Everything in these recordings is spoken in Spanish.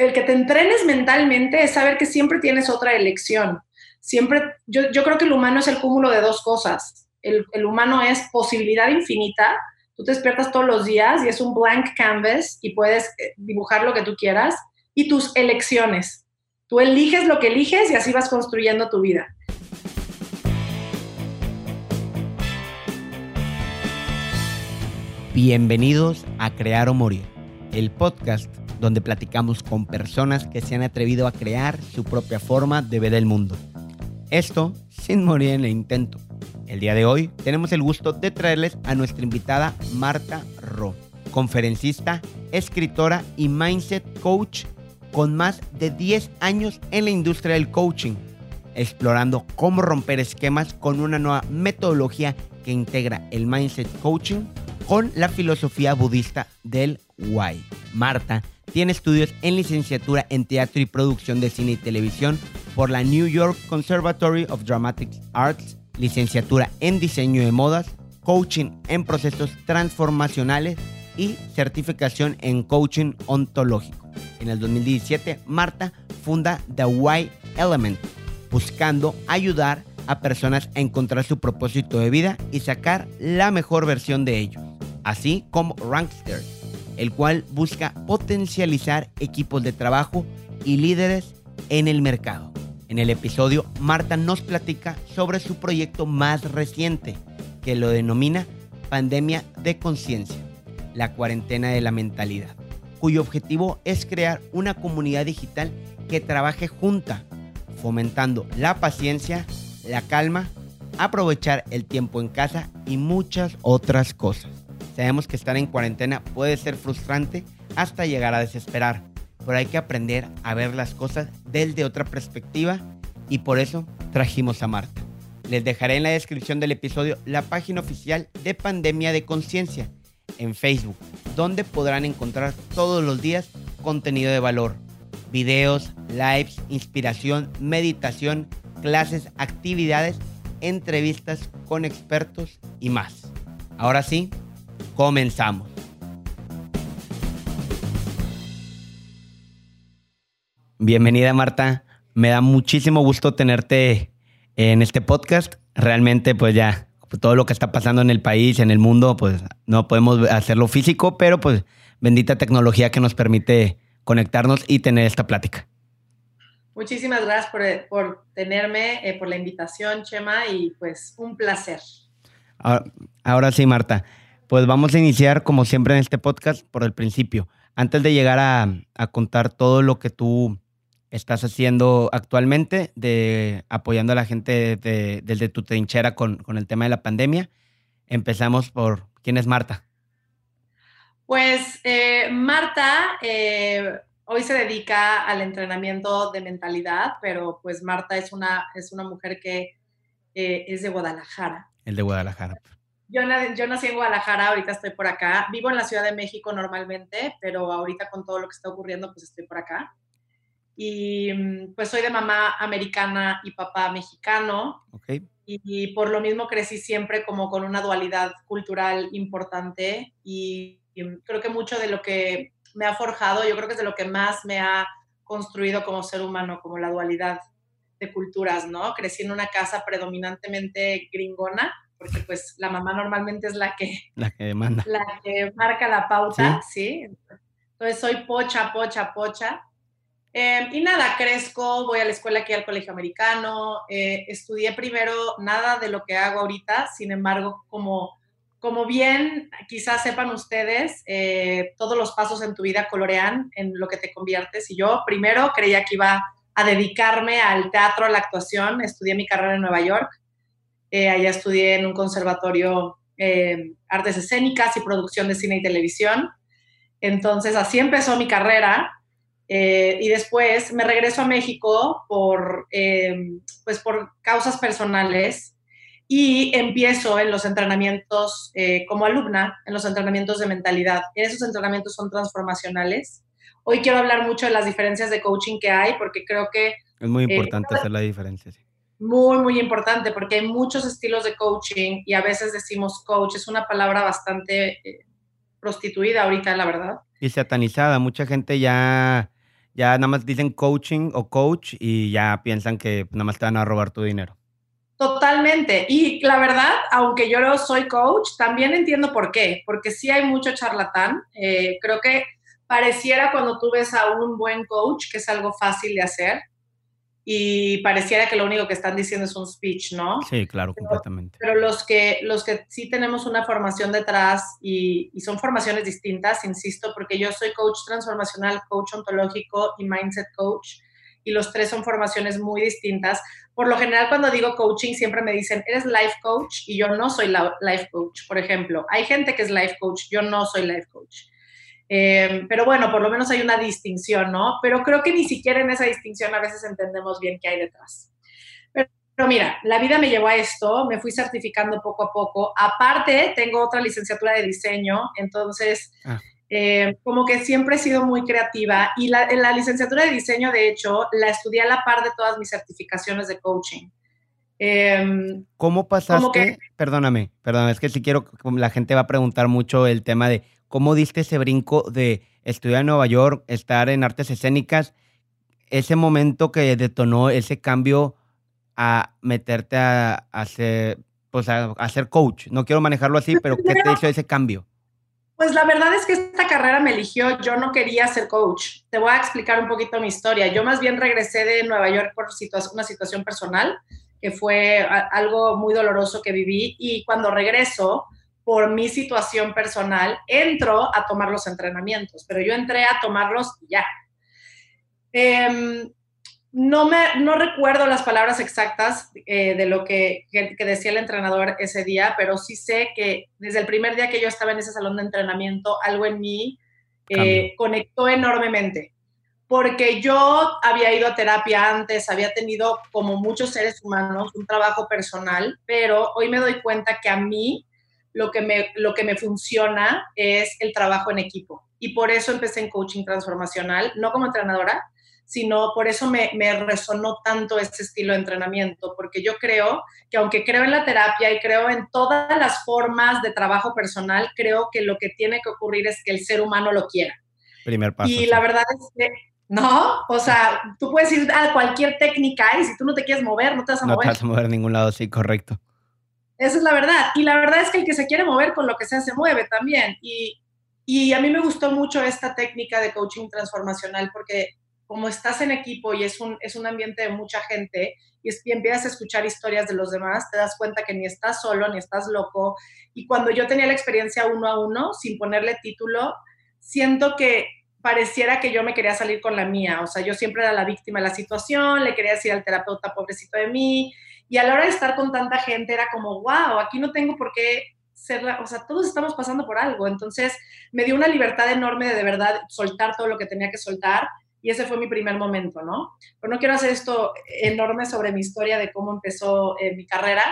el que te entrenes mentalmente es saber que siempre tienes otra elección. Siempre, yo, yo creo que el humano es el cúmulo de dos cosas. El, el humano es posibilidad infinita. Tú te despiertas todos los días y es un blank canvas y puedes eh, dibujar lo que tú quieras. Y tus elecciones. Tú eliges lo que eliges y así vas construyendo tu vida. Bienvenidos a Crear o Morir, el podcast donde platicamos con personas que se han atrevido a crear su propia forma de ver el mundo. Esto sin morir en el intento. El día de hoy tenemos el gusto de traerles a nuestra invitada Marta Ro, conferencista, escritora y mindset coach con más de 10 años en la industria del coaching, explorando cómo romper esquemas con una nueva metodología que integra el mindset coaching con la filosofía budista del Why. Marta tiene estudios en licenciatura en teatro y producción de cine y televisión por la New York Conservatory of Dramatic Arts, licenciatura en diseño de modas, coaching en procesos transformacionales y certificación en coaching ontológico. En el 2017, Marta funda The Why Element, buscando ayudar a personas a encontrar su propósito de vida y sacar la mejor versión de ellos, así como Rankster el cual busca potencializar equipos de trabajo y líderes en el mercado. En el episodio, Marta nos platica sobre su proyecto más reciente, que lo denomina Pandemia de Conciencia, la cuarentena de la mentalidad, cuyo objetivo es crear una comunidad digital que trabaje junta, fomentando la paciencia, la calma, aprovechar el tiempo en casa y muchas otras cosas. Sabemos que estar en cuarentena puede ser frustrante hasta llegar a desesperar, pero hay que aprender a ver las cosas desde otra perspectiva y por eso trajimos a Marta. Les dejaré en la descripción del episodio la página oficial de Pandemia de Conciencia en Facebook, donde podrán encontrar todos los días contenido de valor, videos, lives, inspiración, meditación, clases, actividades, entrevistas con expertos y más. Ahora sí, Comenzamos. Bienvenida Marta, me da muchísimo gusto tenerte en este podcast. Realmente pues ya todo lo que está pasando en el país, en el mundo, pues no podemos hacerlo físico, pero pues bendita tecnología que nos permite conectarnos y tener esta plática. Muchísimas gracias por, tenerme, eh, por la invitación, Chema, y pues un placer. ahora sí, Marta. Pues vamos a iniciar, como siempre en este podcast, por el principio. Antes de llegar a, contar todo lo que tú estás haciendo actualmente, de apoyando a la gente desde tu trinchera con, el tema de la pandemia, empezamos por quién es Marta. Pues eh, Marta eh, hoy se dedica al entrenamiento de mentalidad, pero pues Marta es una, es una mujer que eh, es de Guadalajara. El de Guadalajara. Yo, yo, nací en Guadalajara, ahorita estoy por acá. Vivo en la Ciudad de México normalmente, pero ahorita con todo lo que está ocurriendo, pues estoy por acá. Y mm, pues soy de mamá americana y papá mexicano. Okay. Y, por lo mismo crecí siempre como con una dualidad cultural importante. Y, creo que mucho de lo que me ha forjado, yo creo que es de lo que más me ha construido como ser humano, como la dualidad de culturas, ¿no? Crecí en una casa predominantemente gringona porque pues la mamá normalmente es la que, la que demanda. La que marca la pauta, ¿sí? Entonces soy pocha, pocha, pocha. Em, y nada, crezco, voy a la escuela aquí al colegio americano, eh, estudié primero nada de lo que hago ahorita, sin embargo, como, como bien quizás sepan ustedes, eh, todos los pasos en tu vida colorean en lo que te conviertes. Y yo primero creía que iba a dedicarme al teatro, a la actuación, estudié mi carrera en Nueva York, eh, allá estudié en un conservatorio eh, artes escénicas y producción de cine y televisión. Entonces así empezó mi carrera eh, y después me regreso a México por, pues por causas personales y empiezo en los entrenamientos como alumna, en los entrenamientos de mentalidad. Esos entrenamientos son transformacionales. Hoy quiero hablar mucho de las diferencias de coaching que hay porque creo que... Es muy importante hacer la diferencia, sí muy, muy importante porque hay muchos estilos de coaching y a veces decimos coach, es una palabra bastante eh, prostituida ahorita, la verdad. Y satanizada, mucha gente ya, ya nada más dicen coaching o coach y ya piensan que nada más te van a robar tu dinero. Totalmente. Y la verdad, aunque yo no soy coach, también entiendo por qué, porque sí hay mucho charlatán. Eh, creo que pareciera cuando tú ves a un buen coach que es algo fácil de hacer y pareciera que lo único que están diciendo es un speech, ¿no? Sí, claro, completamente. Pero los que, los que sí tenemos una formación detrás y, y, son formaciones distintas, insisto, porque yo soy coach transformacional, coach ontológico y mindset coach, y los tres son formaciones muy distintas. Por lo general, cuando digo coaching, siempre me dicen, ¿eres life coach? Y yo no soy life coach, por ejemplo. Hay gente que es life coach, yo no soy life coach. Eh, pero bueno, por lo menos hay una distinción, ¿no? Pero creo que ni siquiera en esa distinción a veces entendemos bien qué hay detrás. Pero, mira, la vida me llevó a esto, me fui certificando poco a poco. Aparte, tengo otra licenciatura de diseño, entonces, ah. eh, como que siempre he sido muy creativa y la, la licenciatura de diseño, de hecho, la estudié a la par de todas mis certificaciones de coaching. Em, ¿Cómo pasaste? Perdóname, perdóname, es que si quiero, la gente va a preguntar mucho el tema de ¿Cómo diste ese brinco de estudiar en Nueva York, estar en artes escénicas? Ese momento que detonó ese cambio a meterte a, hacer, pues a, coach. No quiero manejarlo así, pero ¿qué te hizo ese cambio? Pues la verdad es que esta carrera me eligió, yo no quería ser coach. Te voy a explicar un poquito mi historia. Yo más bien regresé de Nueva York por una situación personal, que fue algo muy doloroso que viví, y cuando regreso, por mi situación personal, entro a tomar los entrenamientos, pero yo entré a tomarlos ya. Em, no, me, no recuerdo las palabras exactas eh, de lo que, decía el entrenador ese día, pero sí sé que desde el primer día que yo estaba en ese salón de entrenamiento, algo en mí eh, conectó enormemente. Porque yo había ido a terapia antes, había tenido, como muchos seres humanos, un trabajo personal, pero hoy me doy cuenta que a mí lo que, me, lo que me funciona es el trabajo en equipo. Y por eso empecé en coaching transformacional, no como entrenadora, sino por eso me, me, resonó tanto este estilo de entrenamiento, porque yo creo que aunque creo en la terapia y creo en todas las formas de trabajo personal, creo que lo que tiene que ocurrir es que el ser humano lo quiera. Primer paso. Y la verdad es que, no, o sea, tú puedes ir a cualquier técnica y si tú no te quieres mover, no te vas a mover. No te vas a mover a ningún lado, sí, correcto. Esa es la verdad. Y la verdad es que el que se quiere mover con lo que sea se mueve también. Y, y a mí me gustó mucho esta técnica de coaching transformacional porque como estás en equipo y es un, es un ambiente de mucha gente y, y, empiezas a escuchar historias de los demás, te das cuenta que ni estás solo, ni estás loco. Y cuando yo tenía la experiencia uno a uno, sin ponerle título, siento que pareciera que yo me quería salir con la mía. O sea, yo siempre era la víctima de la situación, le quería decir al terapeuta, pobrecito de mí, y a la hora de estar con tanta gente era como, wow, aquí no tengo por qué ser, o sea, todos estamos pasando por algo. Entonces me dio una libertad enorme de de verdad soltar todo lo que tenía que soltar. Y ese fue mi primer momento, ¿no? Pero no quiero hacer esto enorme sobre mi historia de cómo empezó eh, mi carrera.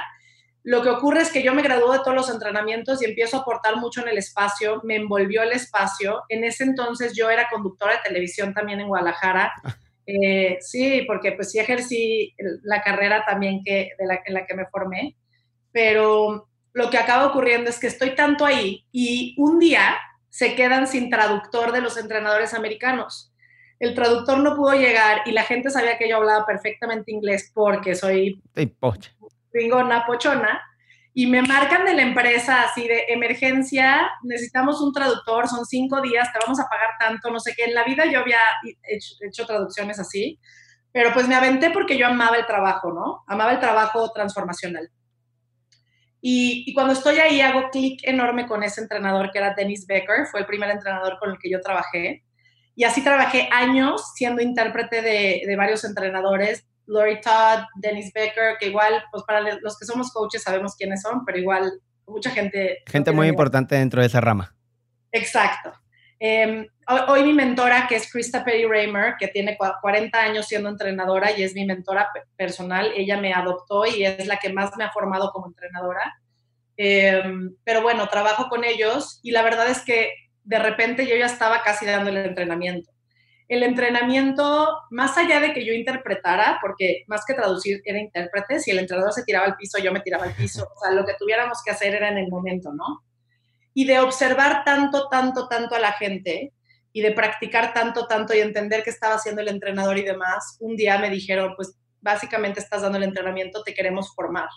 Lo que ocurre es que yo me gradué de todos los entrenamientos y empiezo a aportar mucho en el espacio, me envolvió el espacio. En ese entonces yo era conductora de televisión también en Guadalajara. Eh, sí, porque pues sí ejercí la carrera también que, de la, en la que me formé, pero lo que acaba ocurriendo es que estoy tanto ahí y un día se quedan sin traductor de los entrenadores americanos. El traductor no pudo llegar y la gente sabía que yo hablaba perfectamente inglés porque soy pingona, pochona, y me marcan de la empresa así de emergencia, necesitamos un traductor, son cinco días, te vamos a pagar tanto, no sé qué. En la vida yo había hecho, traducciones así, pero pues me aventé porque yo amaba el trabajo, ¿no? Amaba el trabajo transformacional. Y, y cuando estoy ahí hago clic enorme con ese entrenador que era Dennis Becker, fue el primer entrenador con el que yo trabajé. Y así trabajé años siendo intérprete de, de varios entrenadores, Lori Todd, Dennis Becker, que igual, pues para los que somos coaches sabemos quiénes son, pero igual mucha gente... Gente muy importante dentro de esa rama. Exacto. Em, hoy, mi mentora, que es Krista Perry Raymer, que tiene 40 años siendo entrenadora y es mi mentora personal, ella me adoptó y es la que más me ha formado como entrenadora. Em, pero bueno, trabajo con ellos y la verdad es que de repente yo ya estaba casi dando el entrenamiento el entrenamiento, más allá de que yo interpretara, porque más que traducir era intérprete, si el entrenador se tiraba al piso, yo me tiraba al piso, o sea, lo que tuviéramos que hacer era en el momento, ¿no? Y de observar tanto, tanto, tanto a la gente, y de practicar tanto, tanto y entender qué estaba haciendo el entrenador y demás, un día me dijeron, pues básicamente estás dando el entrenamiento, te queremos formar.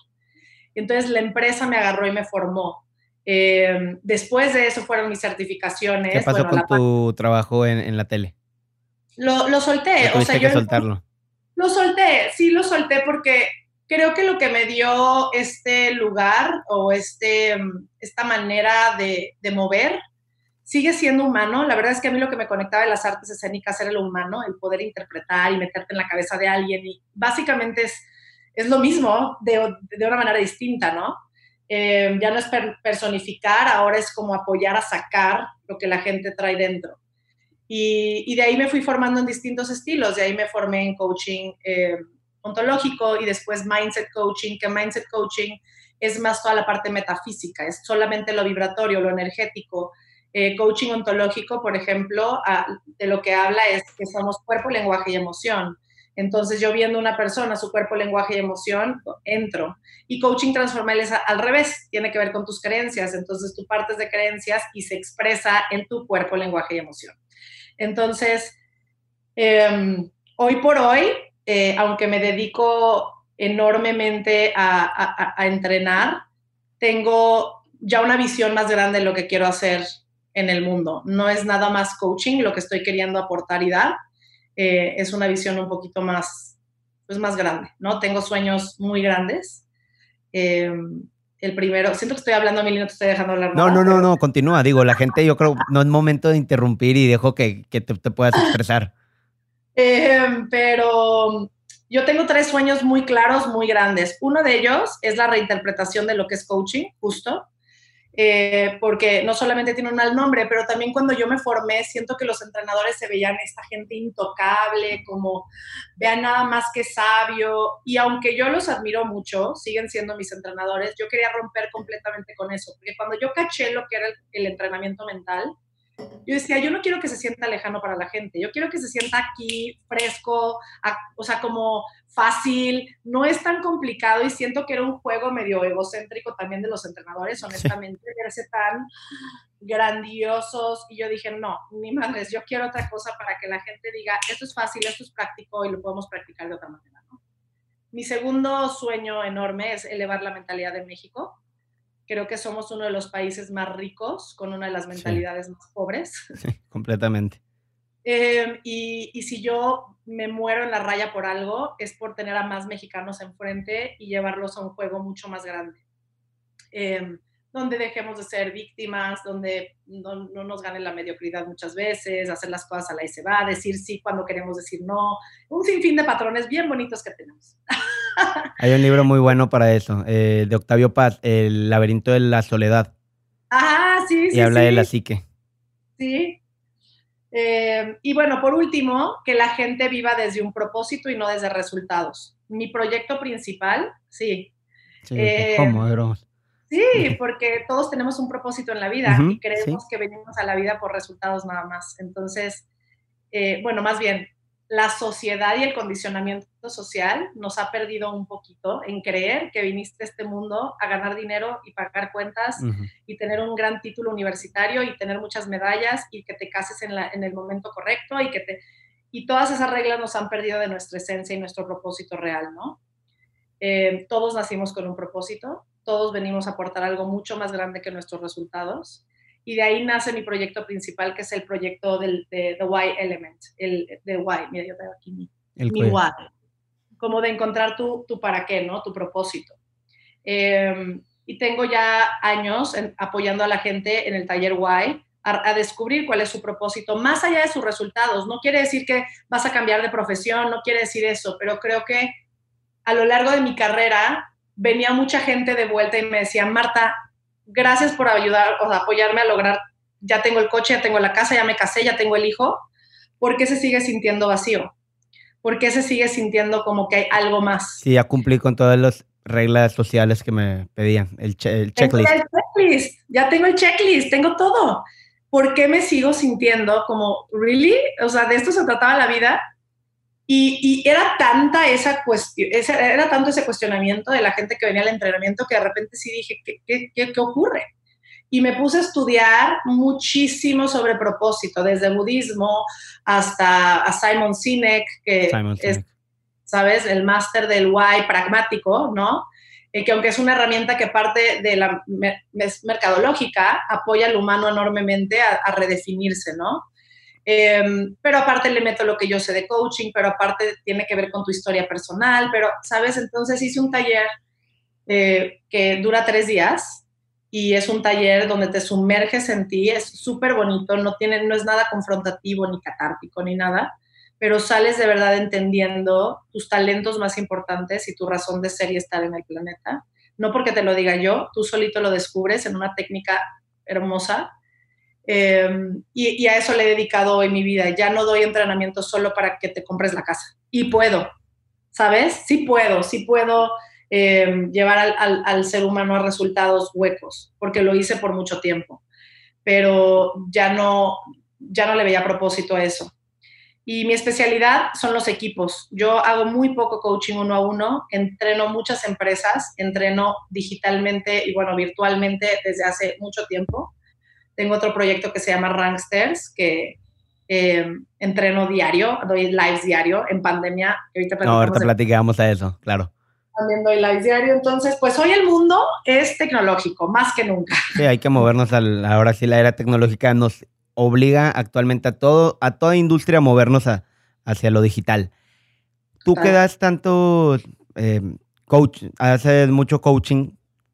Entonces la empresa me agarró y me formó. Eh, después de eso fueron mis certificaciones. ¿Qué pasó con tu trabajo en, la tele? Lo, lo solté. O sea, que soltarlo. Lo solté, sí lo solté porque creo que lo que me dio este lugar o este, esta manera de, de, mover sigue siendo humano. La verdad es que a mí lo que me conectaba de las artes escénicas era lo humano, el poder interpretar y meterte en la cabeza de alguien. Y básicamente es, es lo mismo de, de una manera distinta, ¿no? Eh, ya no es personificar, ahora es como apoyar a sacar lo que la gente trae dentro. Y, y, de ahí me fui formando en distintos estilos, de ahí me formé en coaching eh, ontológico y después mindset coaching, que mindset coaching es más toda la parte metafísica, es solamente lo vibratorio, lo energético. Eh, coaching ontológico, por ejemplo, de lo que habla es que somos cuerpo, lenguaje y emoción. Entonces yo viendo una persona, su cuerpo, lenguaje y emoción, entro. Y coaching transformal es al revés, tiene que ver con tus creencias. Entonces tú partes de creencias y se expresa en tu cuerpo, lenguaje y emoción. Entonces, em, hoy por hoy, eh, aunque me dedico enormemente a, entrenar, tengo ya una visión más grande de lo que quiero hacer en el mundo. No es nada más coaching lo que estoy queriendo aportar y dar, eh, es una visión un poquito más, pues más grande, ¿no? Tengo sueños muy grandes. Eh, el primero, siento que estoy hablando a mí y no te estoy dejando hablar. No, no, no, no, continúa. Digo, la gente, yo creo, no es momento de interrumpir y dejo que, que te, puedas expresar. Eh, pero yo tengo tres sueños muy claros, muy grandes. Uno de ellos es la reinterpretación de lo que es coaching, justo. Eh, porque no solamente tiene un mal nombre, pero también cuando yo me formé, siento que los entrenadores se veían esta gente intocable, como vean nada más que sabio, y aunque yo los admiro mucho, siguen siendo mis entrenadores, yo quería romper completamente con eso, porque cuando yo caché lo que era el entrenamiento mental, yo decía, yo no quiero que se sienta lejano para la gente, yo quiero que se sienta aquí fresco, o sea, como fácil, no es tan complicado y siento que era un juego medio egocéntrico también de los entrenadores, honestamente, verse tan grandiosos y yo dije, no, ni madres, yo quiero otra cosa para que la gente diga, esto es fácil, esto es práctico y lo podemos practicar de otra manera. ¿no? Mi segundo sueño enorme es elevar la mentalidad de México creo que somos uno de los países más ricos con una de las mentalidades más pobres. Sí, completamente. Em, y, y, si yo me muero en la raya por algo, es por tener a más mexicanos enfrente y llevarlos a un juego mucho más grande. Eh, donde dejemos de ser víctimas, donde no, no, nos gane la mediocridad muchas veces, hacer las cosas a la y se va, decir sí cuando queremos decir no, un sinfín de patrones bien bonitos que tenemos. Hay un libro muy bueno para eso, eh, de Octavio Paz, El laberinto de la soledad. Ah, sí, sí. Y habla de la psique. Sí. Eh, y bueno, por último, que la gente viva desde un propósito y no desde resultados. Mi proyecto principal, sí. sí eh, ¿Cómo, Sí, porque todos tenemos un propósito en la vida y creemos que venimos a la vida por resultados nada más. Entonces, bueno, más bien, la sociedad y el condicionamiento social nos ha perdido un poquito en creer que viniste a este mundo a ganar dinero y pagar cuentas y tener un gran título universitario y tener muchas medallas y que te cases en, la, en el momento correcto y que te... Y todas esas reglas nos han perdido de nuestra esencia y nuestro propósito real, ¿no? Eh, todos nacimos con un propósito, todos venimos a aportar algo mucho más grande que nuestros resultados y de ahí nace mi proyecto principal, que es el proyecto del de, The Why Element, el de Why, mira, yo tengo aquí mi, mi Why, como de encontrar tu, tu, para qué, ¿no? Tu propósito. Em, y tengo ya años apoyando a la gente en el taller Why a, a, descubrir cuál es su propósito, más allá de sus resultados. No quiere decir que vas a cambiar de profesión, no quiere decir eso, pero creo que a lo largo de mi carrera venía mucha gente de vuelta y me decía, Marta, gracias por ayudar, o apoyarme a lograr, ya tengo el coche, ya tengo la casa, ya me casé, ya tengo el hijo, ¿por qué se sigue sintiendo vacío? ¿Por qué se sigue sintiendo como que hay algo más? Sí, ya cumplí con todas las reglas sociales que me pedían, el, checklist. Tengo el checklist. Ya tengo el checklist, tengo todo. ¿Por qué me sigo sintiendo como, really? O sea, de esto se trataba la vida. Y, era tanta esa cuestión, era tanto ese cuestionamiento de la gente que venía al entrenamiento que de repente sí dije, ¿qué, qué, qué ocurre? y me puse a estudiar muchísimo sobre propósito, desde budismo hasta a Simon Sinek, que es, ¿sabes? El máster del why pragmático, ¿no? Eh, que aunque es una herramienta que parte de la mercadológica, apoya al humano enormemente a, a redefinirse, ¿no? Em, pero aparte le meto lo que yo sé de coaching, pero aparte tiene que ver con tu historia personal, pero, ¿sabes? Entonces hice un taller eh, que dura tres días y es un taller donde te sumerges en ti, es súper bonito, no, tiene, no es nada confrontativo ni catártico ni nada, pero sales de verdad entendiendo tus talentos más importantes y tu razón de ser y estar en el planeta. No porque te lo diga yo, tú solito lo descubres en una técnica hermosa Em, y, a eso le he dedicado hoy mi vida. Ya no doy entrenamiento solo para que te compres la casa. Y puedo, ¿sabes? Sí puedo, sí puedo em, llevar al, al, ser humano a resultados huecos, porque lo hice por mucho tiempo. Pero ya no, ya no le veía propósito a eso. Y mi especialidad son los equipos. Yo hago muy poco coaching uno a uno, entreno muchas empresas, entreno digitalmente y bueno, virtualmente desde hace mucho tiempo tengo otro proyecto que se llama Ranksters, que eh, entreno diario, doy lives diario en pandemia. Ahorita no, ahorita platicamos a eso, claro. También doy lives diario. Entonces, pues hoy el mundo es tecnológico, más que nunca. Sí, hay que movernos al, ahora sí la era tecnológica nos obliga actualmente a todo, a toda industria a movernos hacia lo digital. Tú que das tanto eh, coach, haces mucho coaching,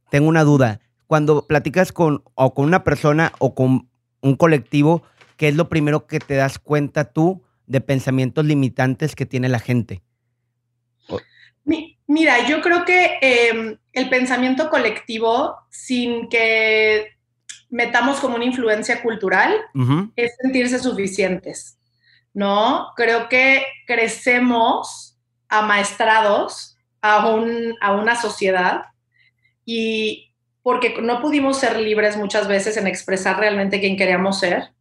tengo una duda cuando platicas con, o con una persona o con un colectivo, ¿qué es lo primero que te das cuenta tú de pensamientos limitantes que tiene la gente? Mira, yo creo que em, el pensamiento colectivo, sin que metamos como una influencia cultural, es sentirse suficientes, ¿no? Creo que crecemos amaestrados a, un, a una sociedad y, porque no pudimos ser libres muchas veces en expresar realmente quién queríamos ser,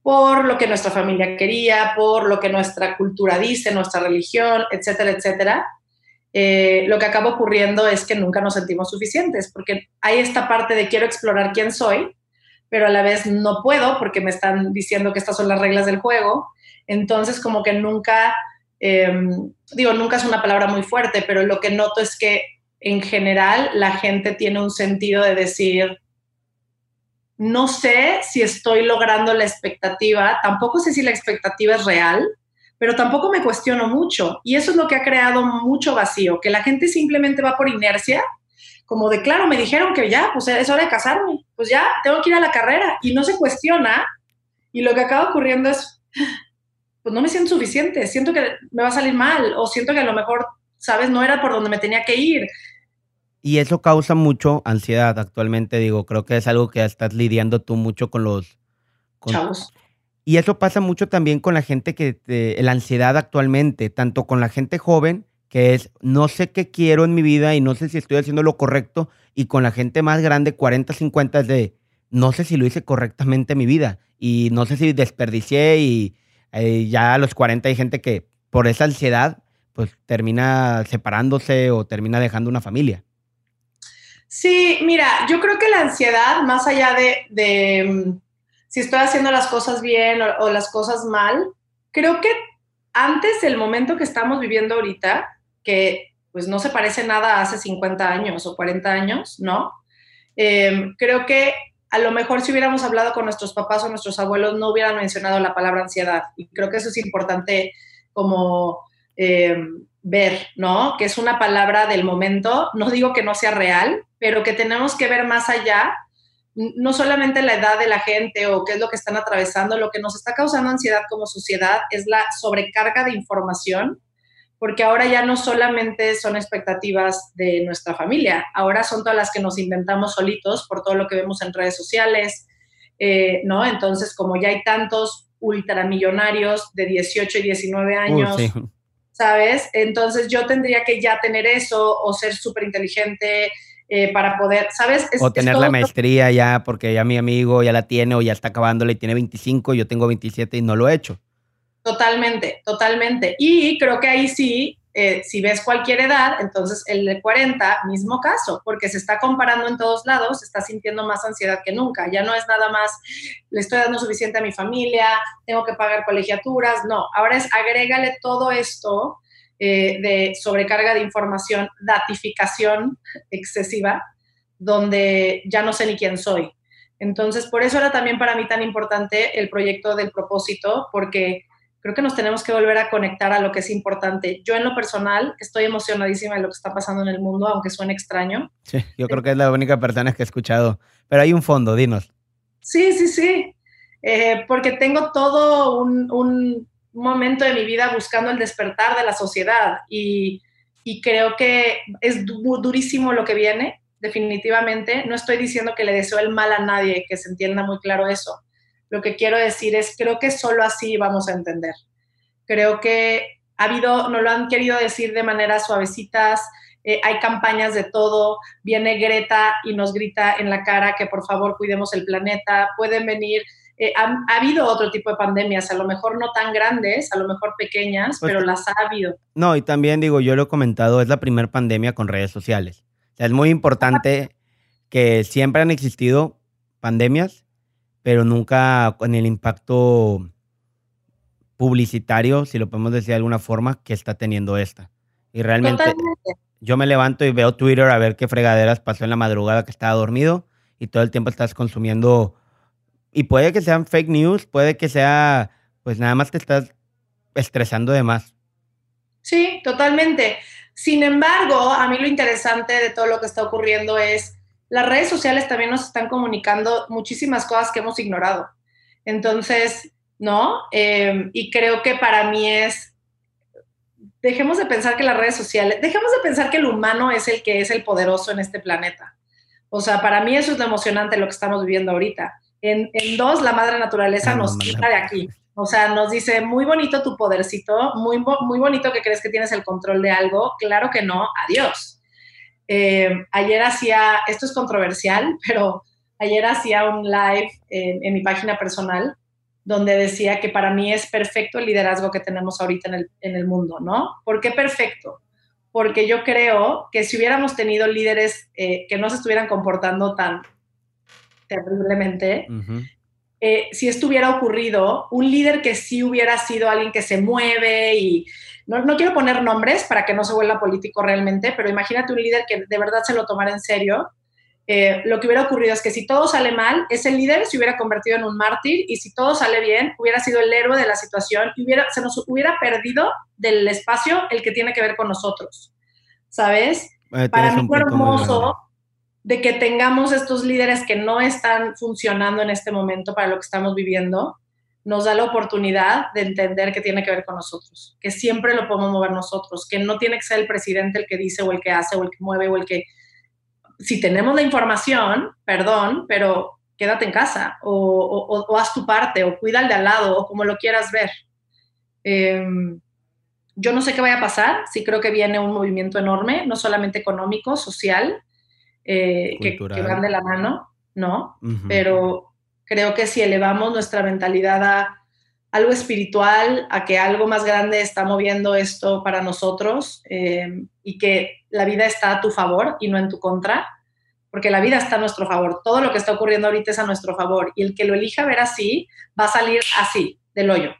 por lo que nuestra familia quería, por lo que nuestra cultura dice, nuestra religión, etcétera, etcétera. Eh, lo que acaba ocurriendo es que nunca nos sentimos suficientes, porque hay esta parte de quiero explorar quién soy, pero a la vez no puedo porque me están diciendo que estas son las reglas del juego. Entonces, como que nunca, em, digo, nunca es una palabra muy fuerte, pero lo que noto es que en general la gente tiene un sentido de decir, no sé si estoy logrando la expectativa, tampoco sé si la expectativa es real, pero tampoco me cuestiono mucho. Y eso es lo que ha creado mucho vacío, que la gente simplemente va por inercia, como de, claro, me dijeron que ya, pues es hora de casarme, pues ya, tengo que ir a la carrera, y no se cuestiona. Y lo que acaba ocurriendo es, pues no me siento suficiente, siento que me va a salir mal, o siento que a lo mejor ¿sabes? No era por donde me tenía que ir. Y eso causa mucho ansiedad actualmente, digo, creo que es algo que estás lidiando tú mucho con los... Chavos. Y eso pasa mucho también con la gente que, la ansiedad actualmente, tanto con la gente joven, que es, no sé qué quiero en mi vida y no sé si estoy haciendo lo correcto, y con la gente más grande, 40, 50, es de, no sé si lo hice correctamente en mi vida, y no sé si desperdicié, y eh, ya a los 40 hay gente que por esa ansiedad pues termina separándose o termina dejando una familia. Sí, mira, yo creo que la ansiedad, más allá de, mm, si estoy haciendo las cosas bien o, las cosas mal, creo que antes del momento que estamos viviendo ahorita, que pues no se parece nada a hace 50 años o 40 años, ¿no? Em, creo que a lo mejor si hubiéramos hablado con nuestros papás o nuestros abuelos no hubieran mencionado la palabra ansiedad. Y creo que eso es importante como eh, ver, ¿no? Que es una palabra del momento, no digo que no sea real, pero que tenemos que ver más allá, no solamente la edad de la gente o qué es lo que están atravesando, lo que nos está causando ansiedad como sociedad es la sobrecarga de información, porque ahora ya no solamente son expectativas de nuestra familia, ahora son todas las que nos inventamos solitos por todo lo que vemos en redes sociales, eh, ¿no? Entonces, como ya hay tantos ultramillonarios de 18 y 19 años, ¿sabes? Entonces yo tendría que ya tener eso o ser súper inteligente eh, para poder, ¿sabes? o tener la maestría ya, porque ya mi amigo ya la tiene o ya está acabándola y tiene 25, yo tengo 27 y no lo he hecho. Totalmente, totalmente. Y creo que ahí sí eh, si ves cualquier edad, entonces el de 40, mismo caso, porque se está comparando en todos lados, se está sintiendo más ansiedad que nunca. Ya no es nada más, le estoy dando suficiente a mi familia, tengo que pagar colegiaturas, no, ahora es agrégale todo esto eh, de sobrecarga de información, datificación excesiva, donde ya no sé ni quién soy. Entonces, por eso era también para mí tan importante el proyecto del propósito, porque creo que nos tenemos que volver a conectar a lo que es importante. Yo en lo personal estoy emocionadísima de lo que está pasando en el mundo, aunque suene extraño. Sí, yo creo que es la única persona que he escuchado, pero hay un fondo, dinos. Sí, sí, sí, eh, porque tengo todo un, un, momento de mi vida buscando el despertar de la sociedad y, creo que es durísimo lo que viene, definitivamente. No estoy diciendo que le deseo el mal a nadie, que se entienda muy claro eso lo que quiero decir es, creo que solo así vamos a entender. Creo que ha habido, no lo han querido decir de manera suavecitas, eh, hay campañas de todo, viene Greta y nos grita en la cara que por favor cuidemos el planeta, pueden venir, eh, ha, habido otro tipo de pandemias, a lo mejor no tan grandes, a lo mejor pequeñas, pues pero las ha habido. No, y también digo, yo lo he comentado, es la primera pandemia con redes sociales. es muy importante que siempre han existido pandemias, pero nunca con el impacto publicitario, si lo podemos decir de alguna forma, que está teniendo esta. Y realmente yo me levanto y veo Twitter a ver qué fregaderas pasó en la madrugada que estaba dormido y todo el tiempo estás consumiendo. Y puede que sean fake news, puede que sea, pues nada más te estás estresando de más. Sí, totalmente. Sin embargo, a mí lo interesante de todo lo que está ocurriendo es las redes sociales también nos están comunicando muchísimas cosas que hemos ignorado. Entonces, ¿no? Eh, y creo que para mí es, dejemos de pensar que las redes sociales, dejemos de pensar que el humano es el que es el poderoso en este planeta. O sea, para mí eso es lo emocionante lo que estamos viviendo ahorita. En, dos, la madre naturaleza nos quita de aquí. O sea, nos dice, muy bonito tu podercito, muy, muy bonito que crees que tienes el control de algo. Claro que no, adiós. Eh, ayer hacía, esto es controversial, pero ayer hacía un live en, mi página personal donde decía que para mí es perfecto el liderazgo que tenemos ahorita en el, mundo, ¿no? ¿Por qué perfecto? Porque yo creo que si hubiéramos tenido líderes eh, que no se estuvieran comportando tan terriblemente, eh, si esto hubiera ocurrido, un líder que sí hubiera sido alguien que se mueve y no, quiero poner nombres para que no se vuelva político realmente, pero imagínate un líder que de verdad se lo tomara en serio. Eh, lo que hubiera ocurrido es que si todo sale mal, ese líder se hubiera convertido en un mártir y si todo sale bien, hubiera sido el héroe de la situación y hubiera, se nos hubiera perdido del espacio el que tiene que ver con nosotros. ¿Sabes? Eh, para mí fue hermoso de que tengamos estos líderes que no están funcionando en este momento para lo que estamos viviendo nos da la oportunidad de entender que tiene que ver con nosotros, que siempre lo podemos mover nosotros, que no tiene que ser el presidente el que dice o el que hace o el que mueve o el que... Si tenemos la información, perdón, pero quédate en casa o, haz tu parte o cuida al de al lado o como lo quieras ver. Em, yo no sé qué vaya a pasar, sí creo que viene un movimiento enorme, no solamente económico, social, eh, que, van de la mano, ¿no? Pero Creo que si elevamos nuestra mentalidad a algo espiritual, a que algo más grande está moviendo esto para nosotros eh, y que la vida está a tu favor y no en tu contra, porque la vida está a nuestro favor. Todo lo que está ocurriendo ahorita es a nuestro favor y el que lo elija ver así va a salir así, del hoyo.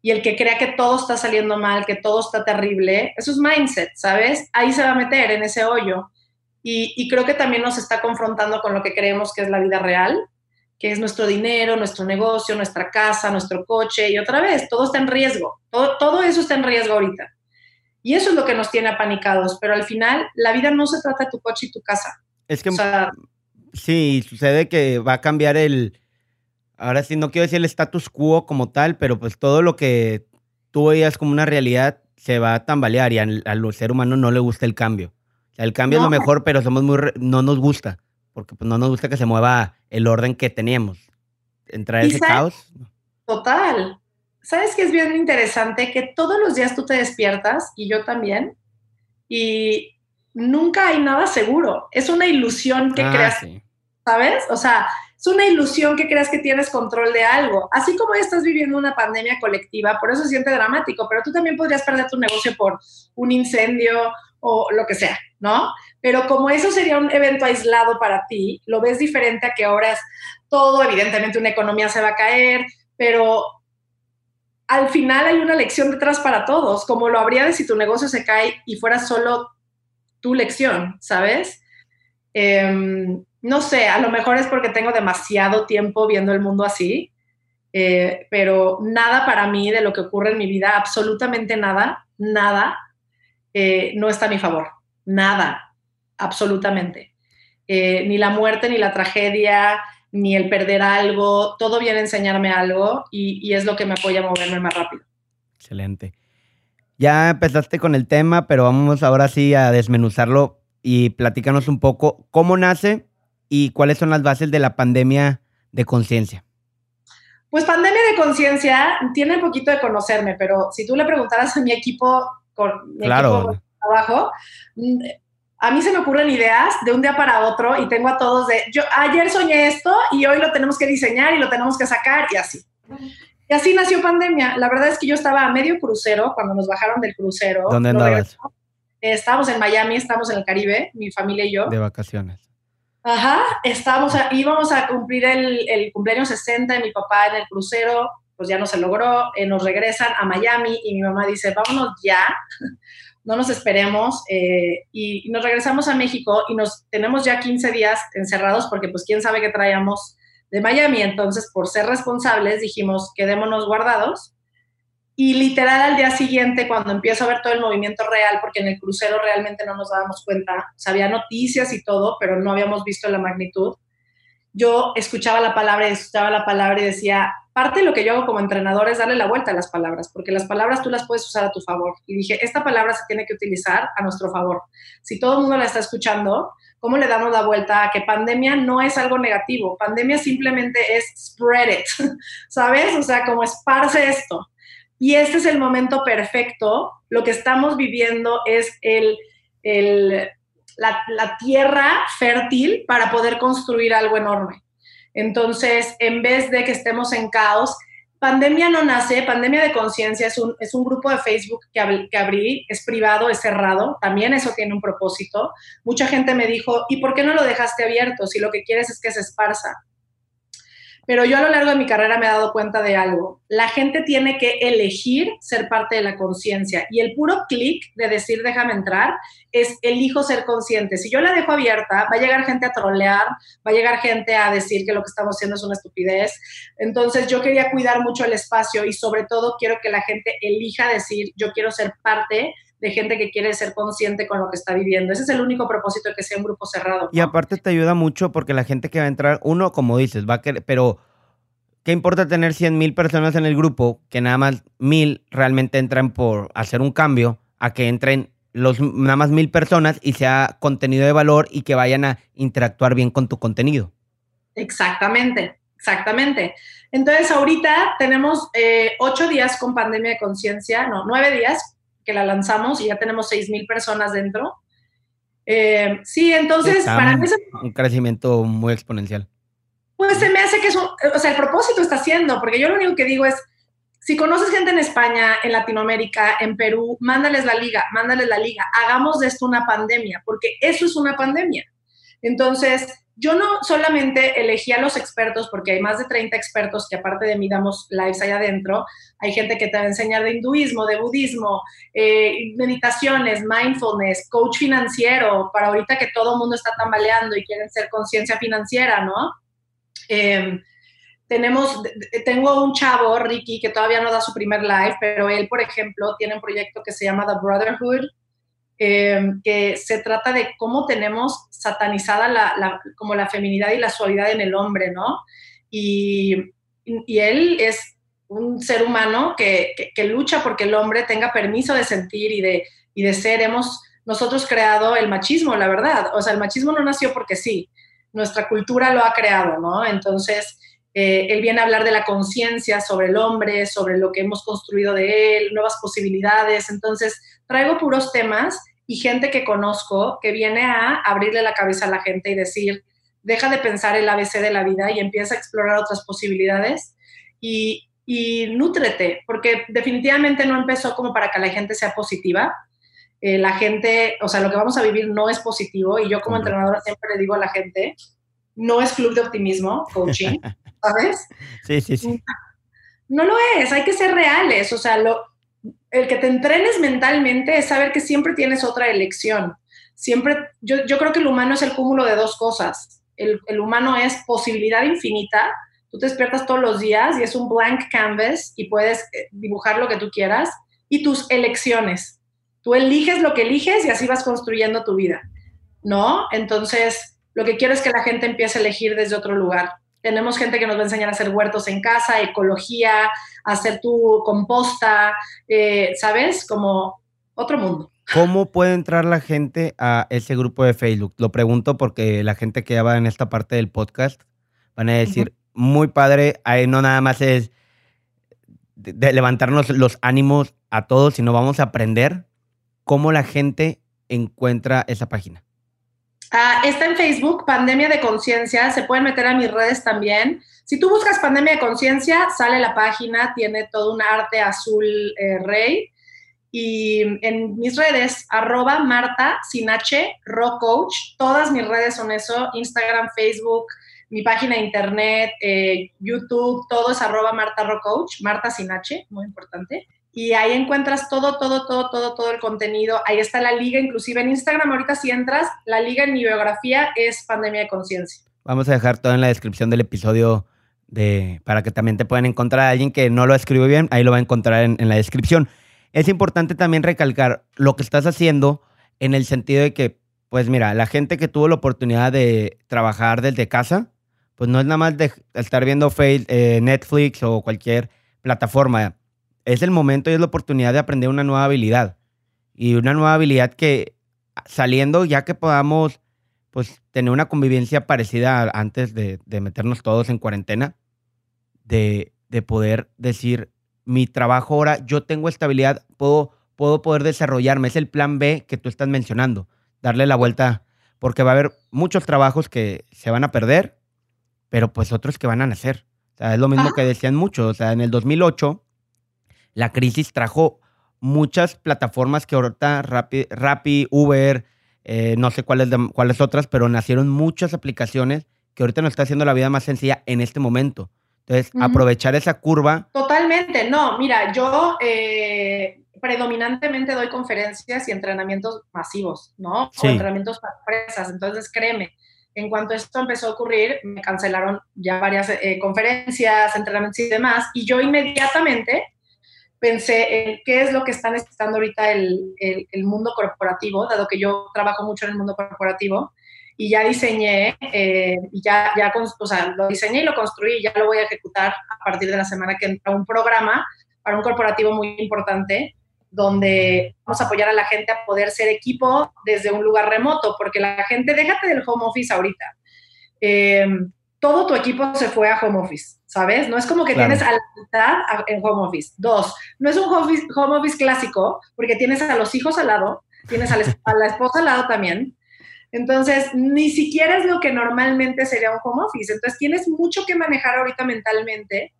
Y el que crea que todo está saliendo mal, que todo está terrible, eso es mindset, ¿sabes? Ahí se va a meter en ese hoyo. Y, y creo que también nos está confrontando con lo que creemos que es la vida real que es nuestro dinero, nuestro negocio, nuestra casa, nuestro coche, y otra vez, todo está en riesgo, todo, todo eso está en riesgo ahorita. Y eso es lo que nos tiene apanicados, pero al final la vida no se trata de tu coche y tu casa. Es que sí, sucede que va a cambiar el, ahora sí, no quiero decir el status quo como tal, pero pues todo lo que tú veías como una realidad se va a tambalear y al, ser humano no le gusta el cambio. El cambio es lo mejor, pero somos muy, no nos gusta porque pues, no nos gusta que se mueva el orden que teníamos. Entrar ese caos. Total. ¿Sabes qué es bien interesante? Que todos los días tú te despiertas, y yo también, y nunca hay nada seguro. Es una ilusión que ah, creas. ¿sabes? O sea, es una ilusión que creas que tienes control de algo. Así como estás viviendo una pandemia colectiva, por eso se siente dramático, pero tú también podrías perder tu negocio por un incendio o lo que sea, ¿no? Pero como eso sería un evento aislado para ti, lo ves diferente a que ahora es todo, evidentemente una economía se va a caer, pero al final hay una lección detrás para todos, como lo habría de si tu negocio se cae y fuera solo tu lección, ¿sabes? Em, no sé, a lo mejor es porque tengo demasiado tiempo viendo el mundo así, eh, pero nada para mí de lo que ocurre en mi vida, absolutamente nada, nada, eh, no está a mi favor. Nada, absolutamente. Eh, ni la muerte, ni la tragedia, ni el perder algo, todo viene a enseñarme algo y, y es lo que me apoya a moverme más rápido. Excelente. Ya empezaste con el tema, pero vamos ahora sí a desmenuzarlo y platícanos un poco cómo nace y cuáles son las bases de la pandemia de conciencia. Pues pandemia de conciencia tiene poquito de conocerme, pero si tú le preguntaras a mi equipo con mi claro. equipo de trabajo, mm, a mí se me ocurren ideas de un día para otro y tengo a todos de, yo ayer soñé esto y hoy lo tenemos que diseñar y lo tenemos que sacar y así. Y así nació pandemia. La verdad es que yo estaba a medio crucero cuando nos bajaron del crucero. ¿Dónde andabas? estábamos en Miami, estábamos en el Caribe, mi familia y yo. De vacaciones. Ajá, estábamos a, íbamos a cumplir el, el, cumpleaños 60 de mi papá en el crucero, pues ya no se logró, eh, nos regresan a Miami y mi mamá dice, vámonos ya, no nos esperemos, eh, y, nos regresamos a México y nos tenemos ya 15 días encerrados porque pues quién sabe qué traíamos de Miami, entonces por ser responsables dijimos, quedémonos guardados y literal al día siguiente, cuando empiezo a ver todo el movimiento real, porque en el crucero realmente no nos dábamos cuenta, o sea, había noticias y todo, pero no habíamos visto la magnitud, yo escuchaba la palabra y escuchaba la palabra y decía, parte de lo que yo hago como entrenador es darle la vuelta a las palabras, porque las palabras tú las puedes usar a tu favor. Y dije, esta palabra se tiene que utilizar a nuestro favor. Si todo el mundo la está escuchando, ¿cómo le damos la vuelta a que pandemia no es algo negativo? Pandemia simplemente es spread it, ¿sabes? O sea, como esparce esto. Y este es el momento perfecto. Lo que estamos viviendo es el, el, la, la, tierra fértil para poder construir algo enorme. Entonces, en vez de que estemos en caos, Pandemia no nace, Pandemia de Conciencia es un, es un grupo de Facebook que, ab, que abrí, es privado, es cerrado, también eso tiene un propósito. Mucha gente me dijo, ¿y por qué no lo dejaste abierto si lo que quieres es que se esparza? Pero yo a lo largo de mi carrera me he dado cuenta de algo. La gente tiene que elegir ser parte de la conciencia y el puro clic de decir déjame entrar es elijo ser consciente. Si yo la dejo abierta, va a llegar gente a trolear, va a llegar gente a decir que lo que estamos haciendo es una estupidez. Entonces yo quería cuidar mucho el espacio y sobre todo quiero que la gente elija decir yo quiero ser parte gente que quiere ser consciente con lo que está viviendo. Ese es el único propósito de que sea un grupo cerrado. ¿no? Y aparte te ayuda mucho porque la gente que va a entrar, uno, como dices, va a querer, pero ¿qué importa tener 100 mil personas en el grupo que nada más mil realmente entran por hacer un cambio a que entren los, nada más mil personas y sea contenido de valor y que vayan a interactuar bien con tu contenido? Exactamente, exactamente. Entonces, ahorita tenemos eh, ocho días con pandemia de conciencia, no, nueve días que la lanzamos y ya tenemos 6 mil personas dentro. Eh, sí, entonces Está para mí es un crecimiento muy exponencial. Pues se me hace que es un, o sea, el propósito está haciendo, porque yo lo único que digo es, si conoces gente en España, en Latinoamérica, en Perú, mándales la liga, mándales la liga, hagamos de esto una pandemia, porque eso es una pandemia. Entonces, yo no solamente elegí a los expertos, porque hay más de 30 expertos que aparte de mí damos lives allá adentro, hay gente que te va a enseñar de hinduismo, de budismo, eh, meditaciones, mindfulness, coach financiero, para ahorita que todo el mundo está tambaleando y quieren ser conciencia financiera, ¿no? Eh, tenemos, tengo un chavo, Ricky, que todavía no da su primer live, pero él, por ejemplo, tiene un proyecto que se llama The Brotherhood, eh, que se trata de cómo tenemos satanizada la, como la feminidad y la suavidad en el hombre, ¿no? Y, y él es un ser humano que, que, que, lucha porque el hombre tenga permiso de sentir y de, y de ser. Hemos nosotros creado el machismo, la verdad. O sea, el machismo no nació porque sí, nuestra cultura lo ha creado, ¿no? Entonces, eh, él viene a hablar de la conciencia sobre el hombre, sobre lo que hemos construido de él, nuevas posibilidades. Entonces, traigo puros temas y gente que conozco que viene a abrirle la cabeza a la gente y decir, deja de pensar el ABC de la vida y empieza a explorar otras posibilidades y, y nútrete, porque definitivamente no empezó como para que la gente sea positiva. Eh, la gente, o sea, lo que vamos a vivir no es positivo y yo como entrenadora siempre le digo a la gente, no es club de optimismo, coaching, ¿sabes? Sí, sí, sí. No lo es, hay que ser reales, o sea, lo, el que te entrenes mentalmente es saber que siempre tienes otra elección. Siempre, yo, yo creo que el humano es el cúmulo de dos cosas. El, el, humano es posibilidad infinita. Tú te despiertas todos los días y es un blank canvas y puedes eh, dibujar lo que tú quieras. Y tus elecciones. Tú eliges lo que eliges y así vas construyendo tu vida. ¿No? Entonces, lo que quiero es que la gente empiece a elegir desde otro lugar. Tenemos gente que nos va a enseñar a hacer huertos en casa, ecología, hacer tu composta, eh, ¿sabes? Como otro mundo. ¿Cómo puede entrar la gente a ese grupo de Facebook? Lo pregunto porque la gente que ya va en esta parte del podcast van a decir, muy padre, ahí no nada más es de levantarnos los ánimos a todos, sino vamos a aprender cómo la gente encuentra esa página. Ah, está en Facebook, Pandemia de Conciencia. Se pueden meter a mis redes también. Si tú buscas Pandemia de Conciencia, sale la página, tiene todo un arte azul eh, rey. Y en mis redes, arroba Marta Sinache, Rock Coach. Todas mis redes son eso: Instagram, Facebook, mi página de internet, eh, YouTube, todo es arroba Marta Rock Coach, Marta Sinache, muy importante y ahí encuentras todo, todo, todo, todo, todo el contenido. Ahí está la liga, inclusive en Instagram, ahorita si entras, la liga en mi biografía es Pandemia de Conciencia. Vamos a dejar todo en la descripción del episodio de, para que también te puedan encontrar alguien que no lo escribe bien, ahí lo va a encontrar en, la descripción. Es importante también recalcar lo que estás haciendo en el sentido de que, pues mira, la gente que tuvo la oportunidad de trabajar desde casa, pues no es nada más de estar viendo eh, Netflix o cualquier plataforma es el momento y es la oportunidad de aprender una nueva habilidad. Y una nueva habilidad que saliendo, ya que podamos pues tener una convivencia parecida antes de, meternos todos en cuarentena, de, poder decir, mi trabajo ahora, yo tengo estabilidad, puedo, puedo poder desarrollarme. Es el plan B que tú estás mencionando, darle la vuelta, porque va a haber muchos trabajos que se van a perder, pero pues otros que van a nacer. O sea, es lo mismo que decían muchos. O sea, en el 2008 la crisis trajo muchas plataformas que ahorita Rappi, Uber, eh, no sé cuáles, cuáles otras, pero nacieron muchas aplicaciones que ahorita nos está haciendo la vida más sencilla en este momento. Entonces, aprovechar esa curva. Totalmente, no, mira, yo eh, predominantemente doy conferencias y entrenamientos masivos, ¿no? O entrenamientos para empresas, entonces créeme, en cuanto esto empezó a ocurrir, me cancelaron ya varias eh, conferencias, entrenamientos y demás, y yo inmediatamente pensé en qué es lo que está necesitando ahorita el, el, mundo corporativo, dado que yo trabajo mucho en el mundo corporativo, y ya diseñé, eh, ya, ya o sea, lo diseñé y lo construí y ya lo voy a ejecutar a partir de la semana que entra un programa para un corporativo muy importante donde vamos a apoyar a la gente a poder ser equipo desde un lugar remoto, porque la gente, déjate del home office ahorita. Eh, todo tu equipo se fue a home office, ¿sabes? No es como que tienes a la mitad en home office. Dos, no es un home office, clásico, porque tienes a los hijos al lado, tienes a la, esposa al lado también. Entonces, ni siquiera es lo que normalmente sería un home office. Entonces, tienes mucho que manejar ahorita mentalmente.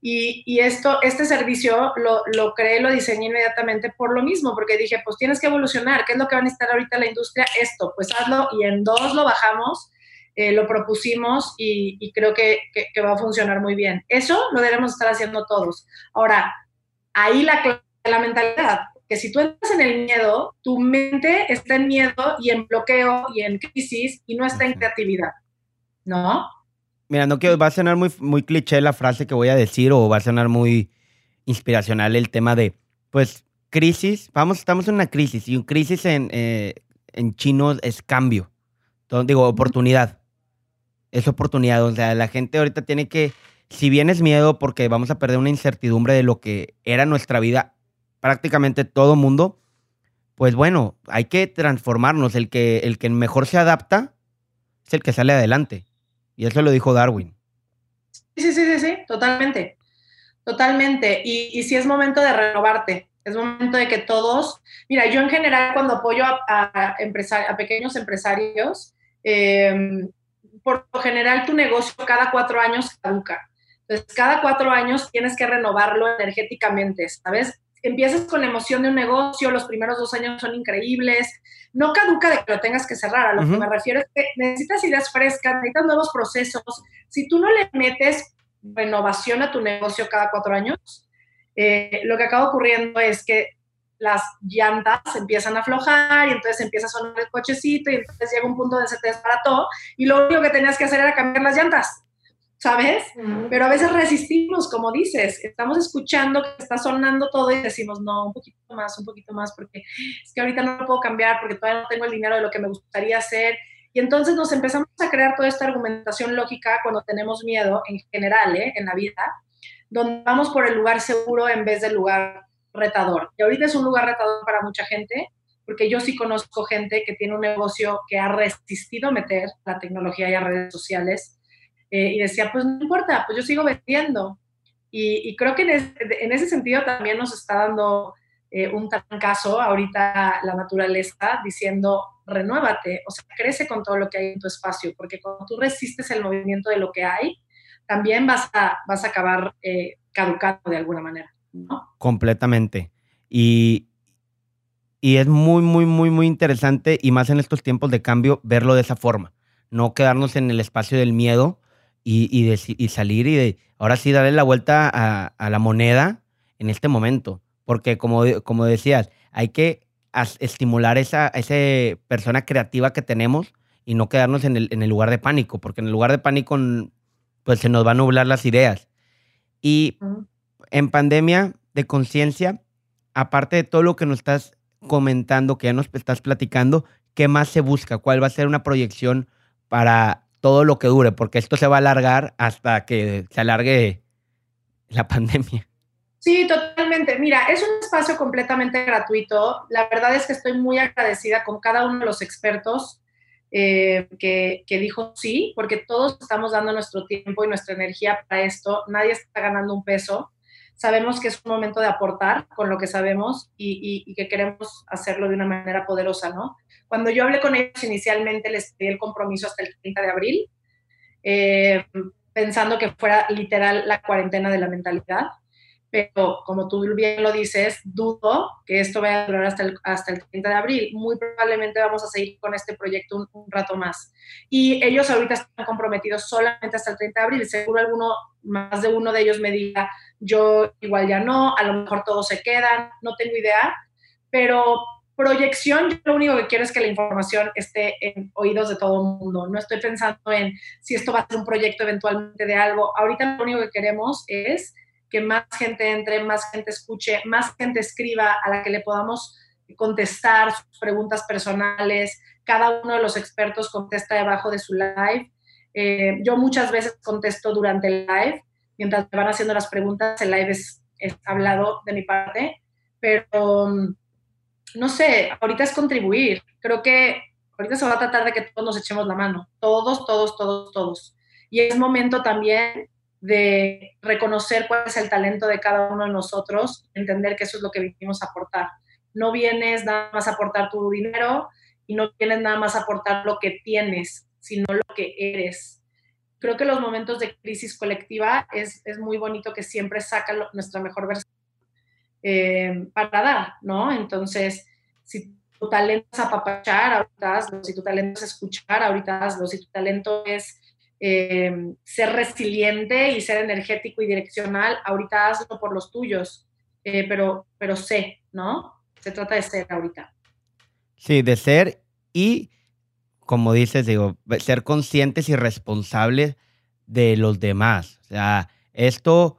Y, esto, este servicio lo, lo creé, lo diseñé inmediatamente por lo mismo, porque dije, pues tienes que evolucionar. ¿Qué es lo que va a necesitar ahorita la industria? Esto, pues hazlo y en dos lo bajamos eh, lo propusimos y, creo que, va a funcionar muy bien. Eso lo debemos estar haciendo todos. Ahora, ahí la, la mentalidad, que si tú entras en el miedo, tu mente está en miedo y en bloqueo y en crisis y no está en creatividad, ¿no? Mira, no quiero, va a sonar muy, muy cliché la frase que voy a decir o va a sonar muy inspiracional el tema de, pues, crisis, vamos, estamos en una crisis y un crisis en, eh, en chino es cambio, Entonces, digo, oportunidad es oportunidad. O sea, la gente ahorita tiene que, si bien es miedo porque vamos a perder una incertidumbre de lo que era nuestra vida, prácticamente todo mundo, pues bueno, hay que transformarnos. El que, el que mejor se adapta es el que sale adelante. Y eso lo dijo Darwin. Sí, sí, sí, sí, totalmente. Totalmente. Y, y sí es momento de renovarte. Es momento de que todos, mira, yo en general cuando apoyo a, a, a pequeños empresarios, eh, por lo general tu negocio cada cuatro años caduca. Entonces, cada cuatro años tienes que renovarlo energéticamente, ¿sabes? Empiezas con la emoción de un negocio, los primeros dos años son increíbles, no caduca de que lo tengas que cerrar, a lo que me refiero es que necesitas ideas frescas, necesitas nuevos procesos. Si tú no le metes renovación a tu negocio cada cuatro años, eh, lo que acaba ocurriendo es que las llantas empiezan a aflojar y entonces empieza a sonar el cochecito y entonces llega un punto donde se te desbarató y lo único que tenías que hacer era cambiar las llantas, ¿sabes? Pero a veces resistimos, como dices, estamos escuchando que está sonando todo y decimos, no, un poquito más, un poquito más, porque es que ahorita no lo puedo cambiar porque todavía no tengo el dinero de lo que me gustaría hacer. Y entonces nos empezamos a crear toda esta argumentación lógica cuando tenemos miedo en general, ¿eh? en la vida, donde vamos por el lugar seguro en vez del lugar retador. Y ahorita es un lugar retador para mucha gente, porque yo sí conozco gente que tiene un negocio que ha resistido meter la tecnología y las redes sociales eh, y decía, pues no importa, pues yo sigo vendiendo. Y, creo que en, ese sentido también nos está dando eh, un caso ahorita la naturaleza diciendo, renuévate, o sea, crece con todo lo que hay en tu espacio, porque cuando tú resistes el movimiento de lo que hay, también vas a, vas a acabar eh, caducando de alguna manera. Completamente. Y, y es muy, muy, muy, muy interesante y más en estos tiempos de cambio verlo de esa forma. No quedarnos en el espacio del miedo y, y, salir y de, ahora sí darle la vuelta a, la moneda en este momento. Porque como, como decías, hay que estimular esa, esa persona creativa que tenemos y no quedarnos en el, en el lugar de pánico, porque en el lugar de pánico pues se nos van a nublar las ideas. Y en pandemia de conciencia, aparte de todo lo que nos estás comentando, que ya nos estás platicando, ¿qué más se busca? ¿Cuál va a ser una proyección para todo lo que dure? Porque esto se va a alargar hasta que se alargue la pandemia. Sí, totalmente. Mira, es un espacio completamente gratuito. La verdad es que estoy muy agradecida con cada uno de los expertos eh, que, que, dijo sí, porque todos estamos dando nuestro tiempo y nuestra energía para esto. Nadie está ganando un peso sabemos que es un momento de aportar con lo que sabemos y, que queremos hacerlo de una manera poderosa, ¿no? Cuando yo hablé con ellos inicialmente, les pedí el compromiso hasta el 30 de abril, eh, pensando que fuera literal la cuarentena de la mentalidad pero como tú bien lo dices, dudo que esto vaya a durar hasta el, hasta el 30 de abril. Muy probablemente vamos a seguir con este proyecto un, rato más. Y ellos ahorita están comprometidos solamente hasta el 30 de abril. Seguro alguno, más de uno de ellos me diga, yo igual ya no, a lo mejor todos se quedan, no tengo idea, pero proyección, yo lo único que quiero es que la información esté en oídos de todo el mundo. No estoy pensando en si esto va a ser un proyecto eventualmente de algo. Ahorita lo único que queremos es que más gente entre, más gente escuche, más gente escriba a la que le podamos contestar sus preguntas personales. Cada uno de los expertos contesta debajo de su live. Eh, yo muchas veces contesto durante el live, mientras me van haciendo las preguntas, el live es, hablado de mi parte, pero mm, no sé, ahorita es contribuir. Creo que ahorita se va a tratar de que todos nos echemos la mano, todos, todos, todos, todos. Y es momento también de reconocer cuál es el talento de cada uno de nosotros, entender que eso es lo que vinimos a aportar. No vienes nada más a aportar tu dinero y no vienes nada más a aportar lo que tienes, sino lo que eres. Creo que los momentos de crisis colectiva es, muy bonito que siempre saca nuestra mejor versión eh, para dar, ¿no? Entonces, si tu talento es apapachar, ahorita hazlo. Si tu talento es escuchar, ahorita hazlo. Si tu talento es eh, ser resiliente y ser energético y direccional, ahorita hazlo por los tuyos, eh, pero, pero sé, ¿no? Se trata de ser ahorita. Sí, de ser y, como dices, digo, ser conscientes y responsables de los demás. O sea, esto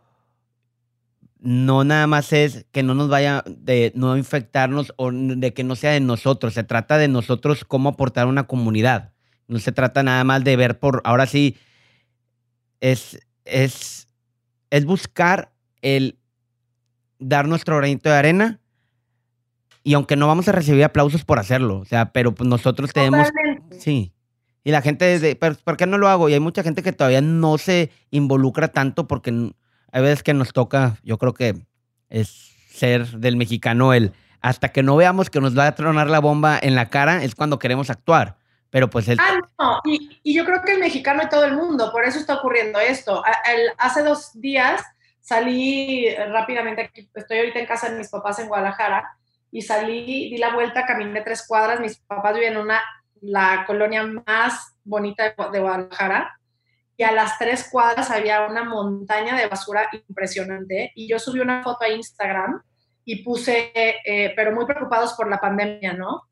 no nada más es que no nos vaya de no infectarnos o de que no sea de nosotros, se trata de nosotros cómo aportar a una comunidad. No se trata nada más de ver por, ahora sí, es, es, es buscar el dar nuestro granito de arena y aunque no vamos a recibir aplausos por hacerlo, o sea, pero pues nosotros tenemos... Sí. Y la gente dice, ¿por qué no lo hago? Y hay mucha gente que todavía no se involucra tanto porque hay veces que nos toca, yo creo que es ser del mexicano el, hasta que no veamos que nos va a tronar la bomba en la cara, es cuando queremos actuar. Pero pues el... Ah, no, y, yo creo que el mexicano y todo el mundo, por eso está ocurriendo esto. hace dos días salí rápidamente, aquí, estoy ahorita en casa de mis papás en Guadalajara, y salí, di la vuelta, caminé tres cuadras, mis papás viven en una, la colonia más bonita de Guadalajara, y a las tres cuadras había una montaña de basura impresionante, y yo subí una foto a Instagram y puse, eh, pero muy preocupados por la pandemia, ¿no?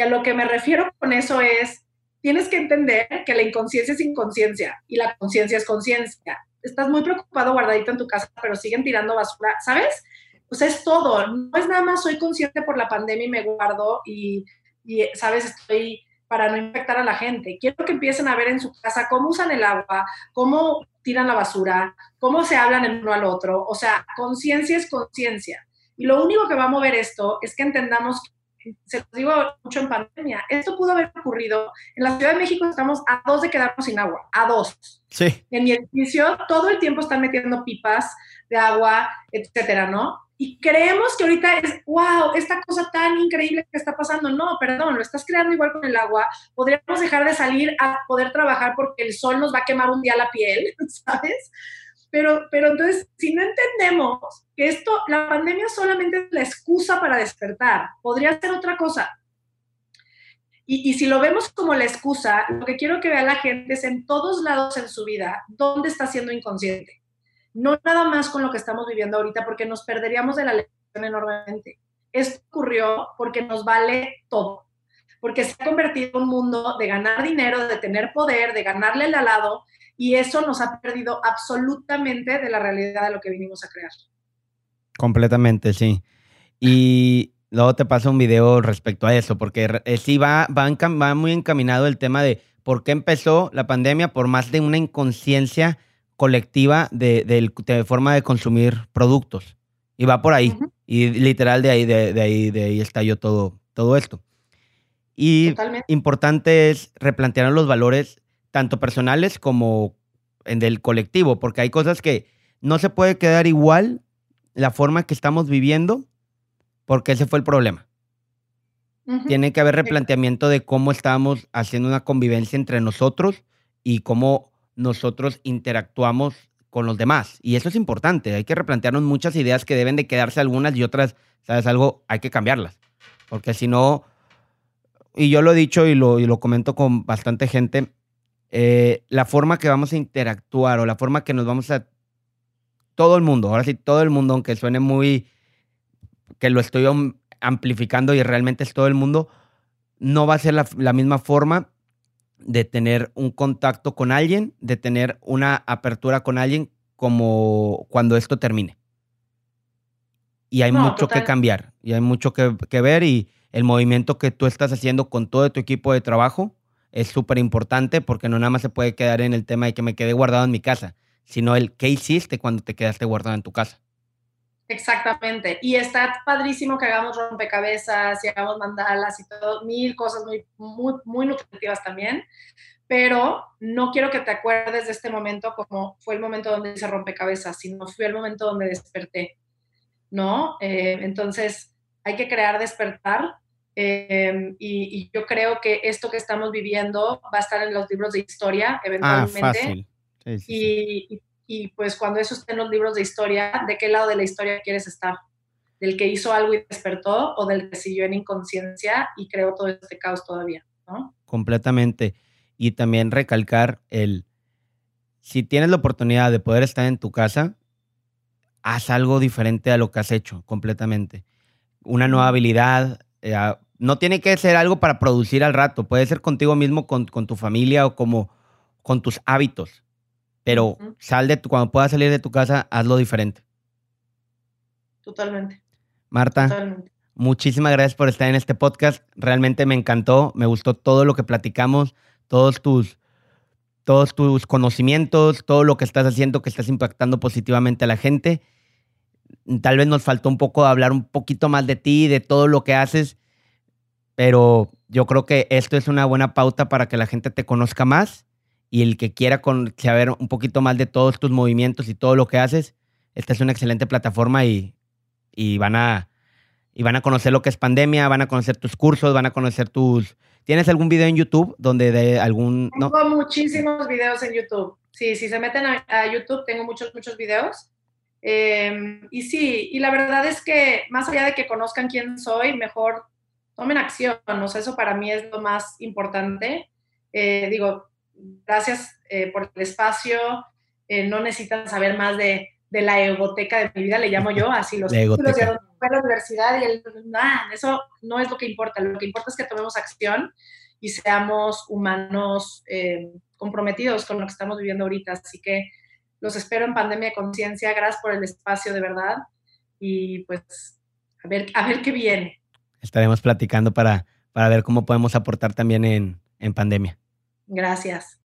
Y a lo que me refiero con eso es, tienes que entender que la inconsciencia es inconsciencia y la conciencia es conciencia. Estás muy preocupado guardadito en tu casa, pero siguen tirando basura, ¿sabes? Pues es todo, no es nada más soy consciente por la pandemia y me guardo y, y ¿sabes? Estoy para no infectar a la gente. Quiero que empiecen a ver en su casa cómo usan el agua, cómo tiran la basura, cómo se hablan el uno al otro. O sea, conciencia es conciencia. Y lo único que va a mover esto es que entendamos se los digo mucho en pandemia, esto pudo haber ocurrido. En la Ciudad de México estamos a dos de quedarnos sin agua, a dos. Sí. En mi edificio todo el tiempo están metiendo pipas de agua, etcétera, ¿no? Y creemos que ahorita es, wow, esta cosa tan increíble que está pasando. No, perdón, lo estás creando igual con el agua. Podríamos dejar de salir a poder trabajar porque el sol nos va a quemar un día la piel, ¿sabes? Pero, pero entonces, si no entendemos que esto, la pandemia solamente es la excusa para despertar, podría ser otra cosa. Y, y, si lo vemos como la excusa, lo que quiero que vea la gente es en todos lados en su vida, ¿dónde está siendo inconsciente? No nada más con lo que estamos viviendo ahorita, porque nos perderíamos de la lección enormemente. Esto ocurrió porque nos vale todo, porque se ha convertido en un mundo de ganar dinero, de tener poder, de ganarle al lado, y eso nos ha perdido absolutamente de la realidad de lo que vinimos a crear. Completamente, sí. Y luego te paso un video respecto a eso, porque eh, sí va, va, muy encaminado el tema de por qué empezó la pandemia por más de una inconsciencia colectiva de, de, forma de consumir productos. Y va por ahí. Y literal de ahí, de, ahí, de ahí estalló todo, todo esto. Y importante es replantear los valores tanto personales como en del colectivo, porque hay cosas que no se puede quedar igual la forma que estamos viviendo, porque ese fue el problema. Tiene que haber replanteamiento de cómo estamos haciendo una convivencia entre nosotros y cómo nosotros interactuamos con los demás. Y eso es importante. Hay que replantearnos muchas ideas que deben de quedarse algunas y otras, ¿sabes? Algo, hay que cambiarlas. Porque si no, y yo lo he dicho y lo, y lo comento con bastante gente, eh, la forma que vamos a interactuar o la forma que nos vamos a... Todo el mundo, ahora sí, todo el mundo, aunque suene muy... que lo estoy amplificando y realmente es todo el mundo, no va a ser la, misma forma de tener un contacto con alguien, de tener una apertura con alguien como cuando esto termine. Y hay mucho que cambiar, y hay mucho que, que, ver, y el movimiento que tú estás haciendo con todo tu equipo de trabajo es súper importante porque no nada más se puede quedar en el tema de que me quedé guardado en mi casa, sino el qué hiciste cuando te quedaste guardado en tu casa. Exactamente. Y está padrísimo que hagamos rompecabezas y hagamos mandalas y todo, mil cosas muy, muy, muy nutritivas también. Pero no quiero que te acuerdes de este momento como fue el momento donde hice rompecabezas, sino fue el momento donde desperté, ¿no? Eh, entonces, hay que crear despertar Em, y, yo creo que esto que estamos viviendo va a estar en los libros de historia ah, eventualmente. y, y, pues cuando eso esté en los libros de historia, ¿de qué lado de la historia quieres estar? ¿Del que hizo algo y despertó o del que siguió en inconsciencia y creó todo este caos todavía? ¿no? Completamente. Y también recalcar el, si tienes la oportunidad de poder estar en tu casa, haz algo diferente a lo que has hecho completamente. Una nueva habilidad, eh, no tiene que ser algo para producir al rato, puede ser contigo mismo, con, tu familia o como con tus hábitos. Pero sal de tu, cuando puedas salir de tu casa, hazlo diferente. Totalmente. Marta, muchísimas gracias por estar en este podcast. Realmente me encantó, me gustó todo lo que platicamos, todos tus, todos tus conocimientos, todo lo que estás haciendo, que estás impactando positivamente a la gente. Tal vez nos faltó un poco hablar un poquito más de ti, de todo lo que haces pero yo creo que esto es una buena pauta para que la gente te conozca más y el que quiera saber un poquito más de todos tus movimientos y todo lo que haces, esta es una excelente plataforma y, van a y van a conocer lo que es pandemia, van a conocer tus cursos, van a conocer tus... ¿Tienes algún video en YouTube donde de algún... Tengo muchísimos videos en YouTube. Sí, si se meten a, YouTube, tengo muchos, muchos videos. Em, y sí, y la verdad es que más allá de que conozcan quién soy, mejor tomen acción. O sea, eso para mí es lo más importante. Eh, digo, gracias eh, por el espacio. Eh, no necesitan saber más de, de, la egoteca de mi vida, le llamo yo, así los títulos de la universidad y el, eso no es lo que importa. Lo que importa es que tomemos acción y seamos humanos comprometidos con lo que estamos viviendo ahorita. Así que los espero en Pandemia de Conciencia. Gracias por el espacio, de verdad. Y pues a ver, a ver qué viene. Estaremos platicando para, para ver cómo podemos aportar también en, en pandemia. Gracias.